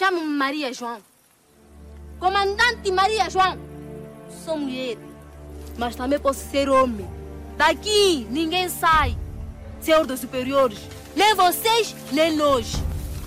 Chamo-me Maria João. Comandante Maria João. Sou mulher, mas também posso ser homem. Daqui ninguém sai. Senhor dos superiores, nem vocês, nem nós.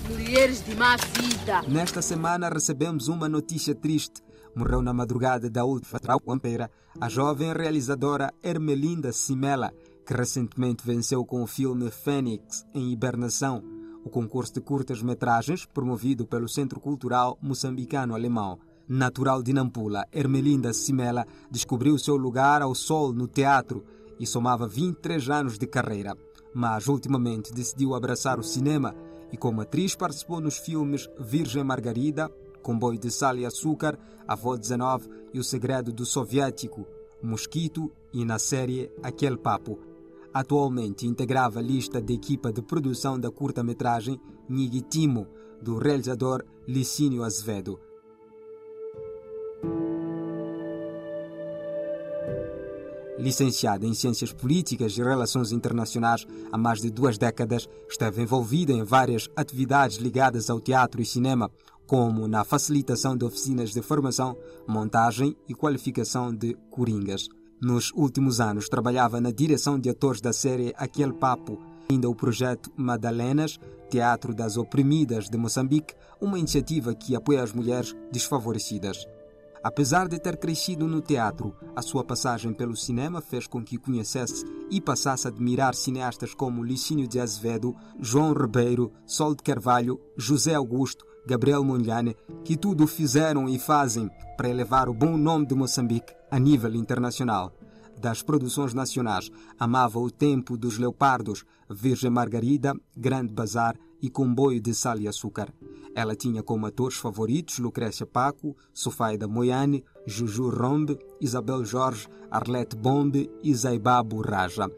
Mulheres de má vida. Nesta semana recebemos uma notícia triste. Morreu na madrugada da última quarta-feira a jovem realizadora Ermelinda Simela, que recentemente venceu com o filme Fênix em Hibernação, o concurso de curtas-metragens promovido pelo Centro Cultural Moçambicano-Alemão. Natural de Nampula, Ermelinda Simela descobriu seu lugar ao sol no teatro e somava 23 anos de carreira, mas ultimamente decidiu abraçar o cinema e como atriz participou nos filmes Virgem Margarida, Comboio de Sal e Açúcar, Avó 19 e O Segredo do Soviético, Mosquito e na série Aquele Papo. Atualmente integrava a lista de equipa de produção da curta-metragem Nigitimo, do realizador Licínio Azevedo. Licenciada em Ciências Políticas e Relações Internacionais há mais de duas décadas, esteve envolvida em várias atividades ligadas ao teatro e cinema, como na facilitação de oficinas de formação, montagem e qualificação de coringas. Nos últimos anos, trabalhava na direção de atores da série Aquele Papo, ainda o projeto Madalenas, Teatro das Oprimidas de Moçambique, uma iniciativa que apoia as mulheres desfavorecidas. Apesar de ter crescido no teatro, a sua passagem pelo cinema fez com que conhecesse e passasse a admirar cineastas como Licínio de Azevedo, João Ribeiro, Sol de Carvalho, José Augusto, Gabriel Mondlane, que tudo fizeram e fazem para elevar o bom nome de Moçambique a nível internacional. Das produções nacionais, amava o tempo dos Leopardos, Virgem Margarida, Grande Bazar e Comboio de Sal e Açúcar. Ela tinha como atores favoritos Lucrécia Paco, Sofaida Moiane, Juju Rombe, Isabel Jorge, Arlete Bombe e Zaibabo Raja.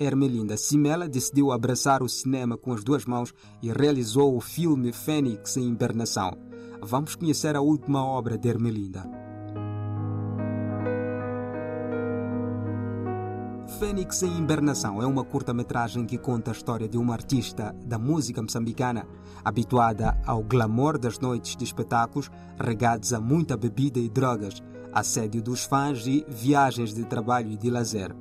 Hermelinda Simela decidiu abraçar o cinema com as duas mãos e realizou o filme Fênix em Hibernação. Vamos conhecer a última obra de Hermelinda. Fênix em Hibernação é uma curta-metragem que conta a história de uma artista da música moçambicana habituada ao glamour das noites de espetáculos regados a muita bebida e drogas, assédio dos fãs e viagens de trabalho e de lazer.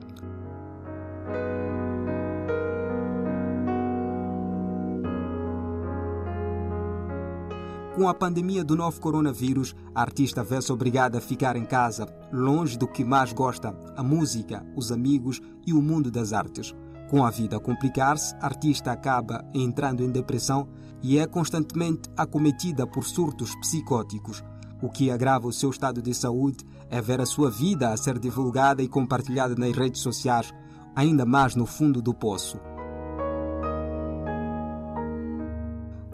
Com a pandemia do novo coronavírus, a artista vê-se obrigada a ficar em casa, longe do que mais gosta, a música, os amigos e o mundo das artes. Com a vida a complicar-se, a artista acaba entrando em depressão e é constantemente acometida por surtos psicóticos. O que agrava o seu estado de saúde é ver a sua vida a ser divulgada e compartilhada nas redes sociais, ainda mais no fundo do poço.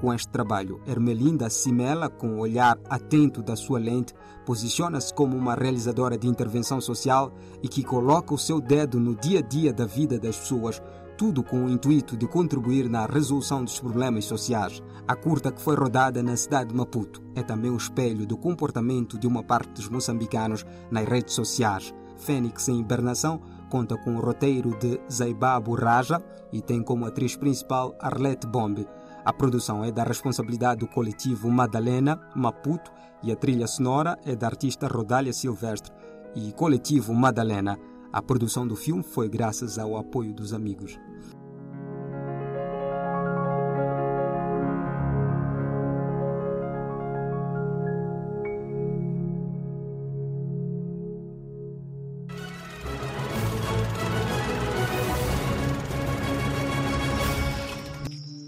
Com este trabalho, Ermelinda Simela, com o olhar atento da sua lente, posiciona-se como uma realizadora de intervenção social e que coloca o seu dedo no dia a dia da vida das pessoas, tudo com o intuito de contribuir na resolução dos problemas sociais. A curta que foi rodada na cidade de Maputo é também o espelho do comportamento de uma parte dos moçambicanos nas redes sociais. Fênix em Hibernação conta com o roteiro de Zaibabo Raja e tem como atriz principal Arlete Bombe. A produção é da responsabilidade do coletivo Madalena Maputo e a trilha sonora é da artista Rodália Silvestre e coletivo Madalena. A produção do filme foi graças ao apoio dos amigos.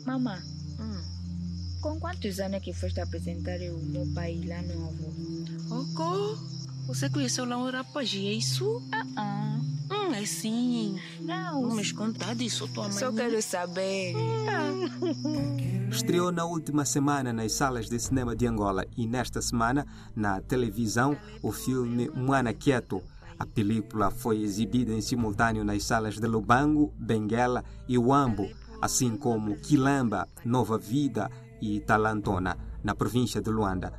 Mamá, com quantos anos é que foste apresentar o meu pai lá novo? Oco, você conheceu lá um rapaz, e é isso? Ah, ah. Hum, é sim. Não, Não me contar disso, tua mãe. só quero saber. Estreou na última semana nas salas de cinema de Angola e nesta semana na televisão o filme Moana Quieto. A película foi exibida em simultâneo nas salas de Lubango, Benguela e Uambo, assim como Quilamba, Nova Vida e Talantona, na província de Luanda.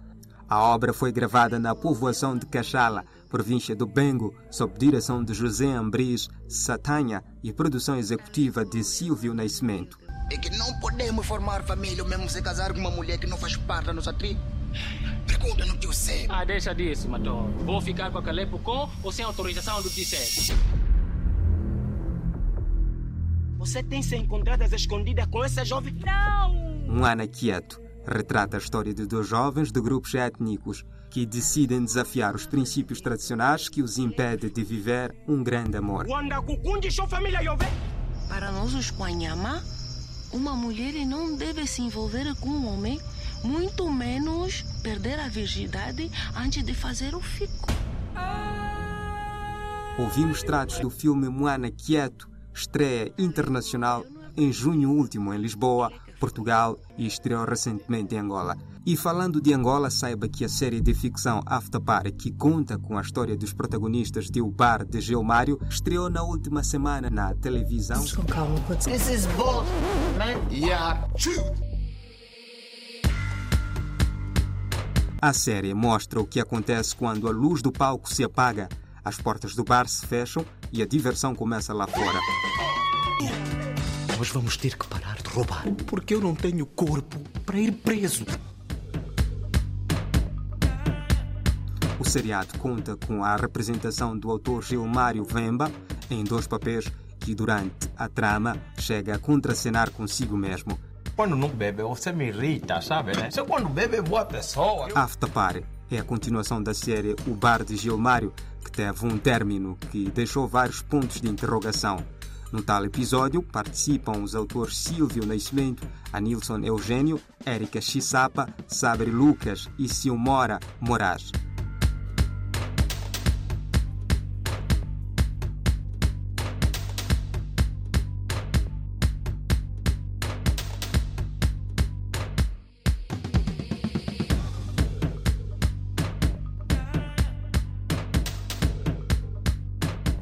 A obra foi gravada na povoação de Caxala, província do Bengo, sob direção de José Ambris Satanha e produção executiva de Silvio Nascimento. é que não podemos formar família ou mesmo se casar com uma mulher que não faz parte da nossa tribo. Pergunta no tio Sé. Ah, deixa disso, Mator. Vou ficar com a Calepo com ou sem autorização do tio Sé? Você tem se encontrado às escondidas com essa jovem? Um ano quieto retrata a história de dois jovens de grupos étnicos que decidem desafiar os princípios tradicionais que os impedem de viver um grande amor. Wanda kukundi sua família jovem? Para nós, os Quanyama, uma mulher não deve se envolver com um homem, muito menos perder a virgindade antes de fazer o fico. Ouvimos tratos do filme Moana Quieto, estreia internacional em junho último em Lisboa, Portugal e estreou recentemente em Angola. E falando de Angola, saiba que a série de ficção After Party, que conta com a história dos protagonistas de O Bar de Gilmário, estreou na última semana na televisão. This is bull, man. Yeah, true. A série mostra o que acontece quando a luz do palco se apaga, as portas do bar se fecham e a diversão começa lá fora. Nós vamos ter que parar de roubar, porque eu não tenho corpo para ir preso. O seriado conta com a representação do autor Gilmário Vemba em dois papéis que, durante a trama, chega a contracenar consigo mesmo. Quando não bebe, você me irrita, sabe, né? Você quando bebe é boa pessoa. After Party é a continuação da série O Bar de Gilmário, que teve um término que deixou vários pontos de interrogação. No tal episódio participam os autores Silvio Nascimento, Anilson Eugênio, Érica Chisapa, Sabre Lucas e Silmora Moraes.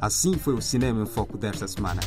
Assim foi o Cinema em Foco desta semana.